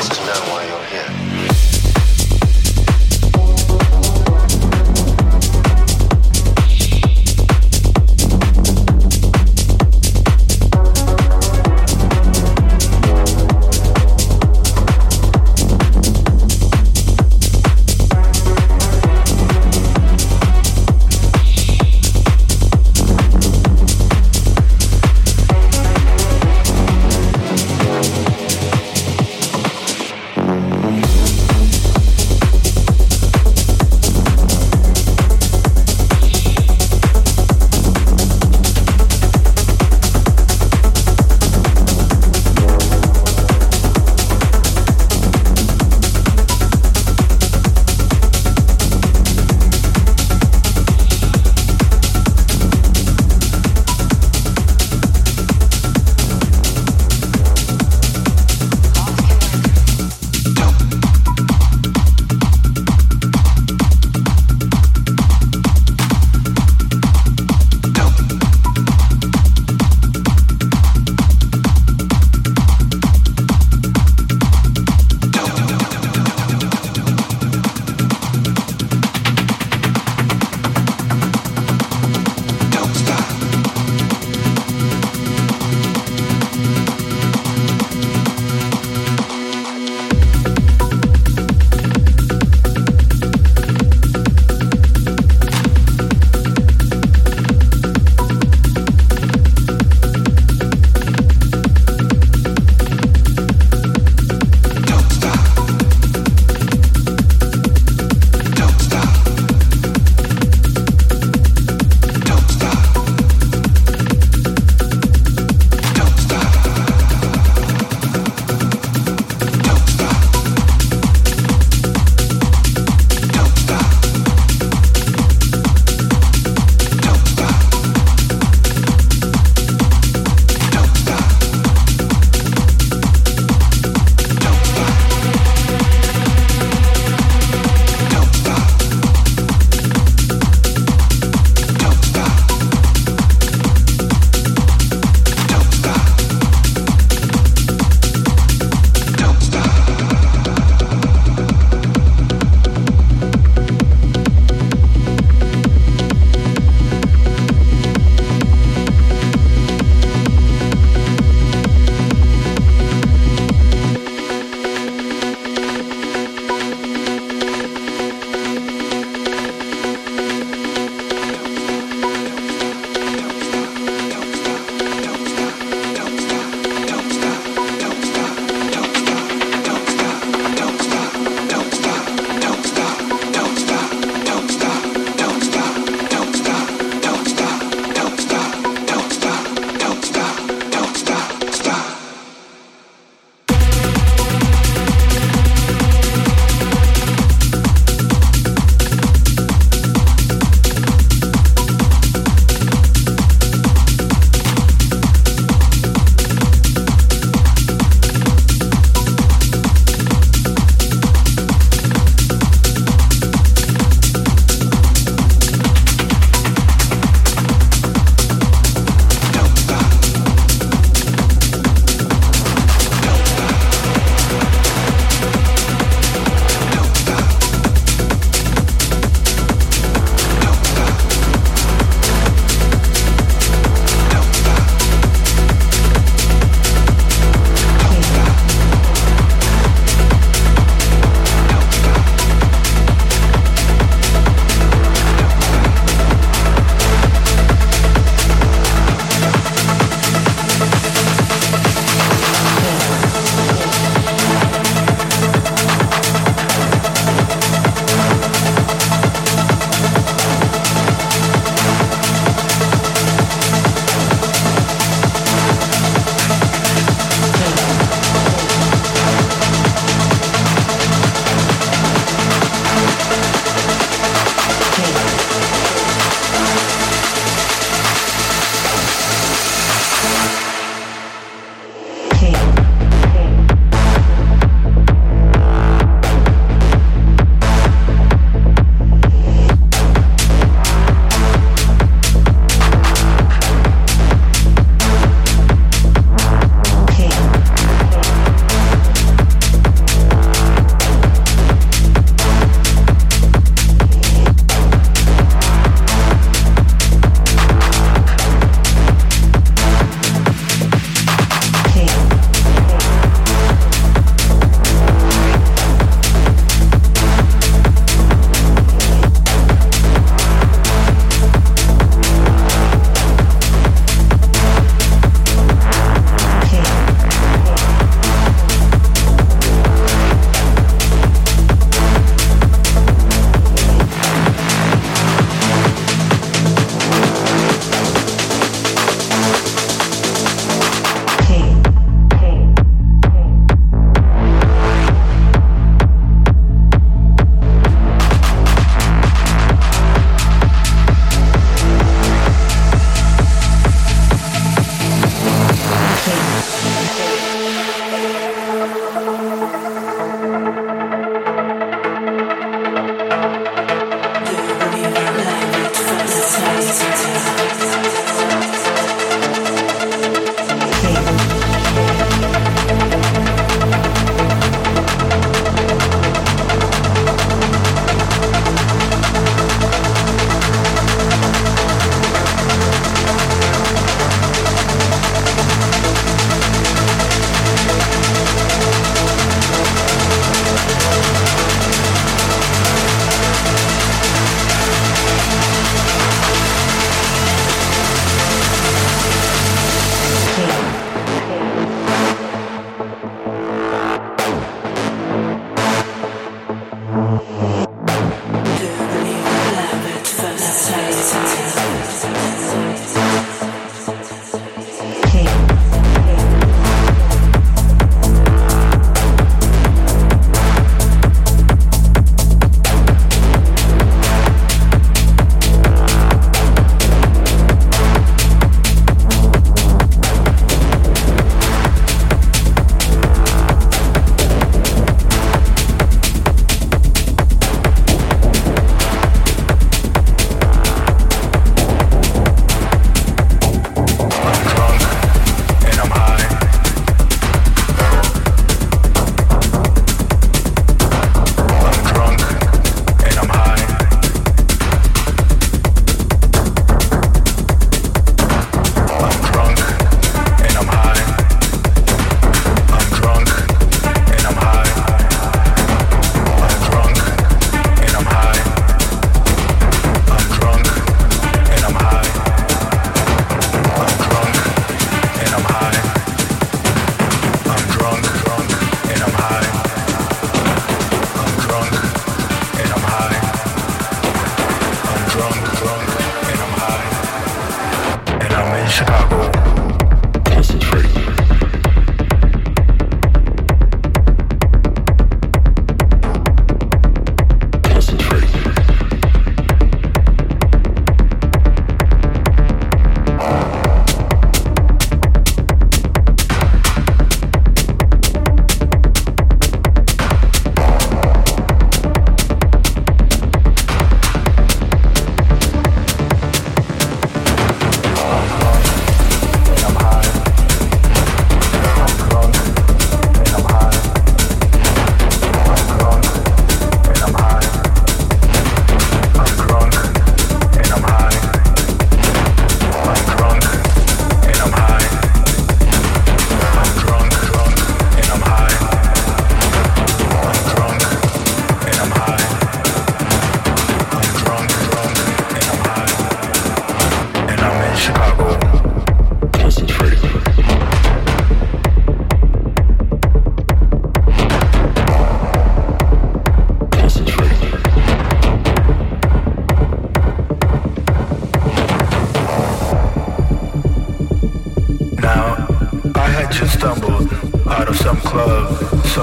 asked to know why you're here.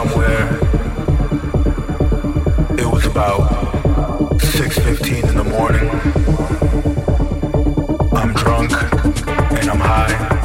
somewhere. It was about 6.15 in the morning. I'm drunk and I'm high.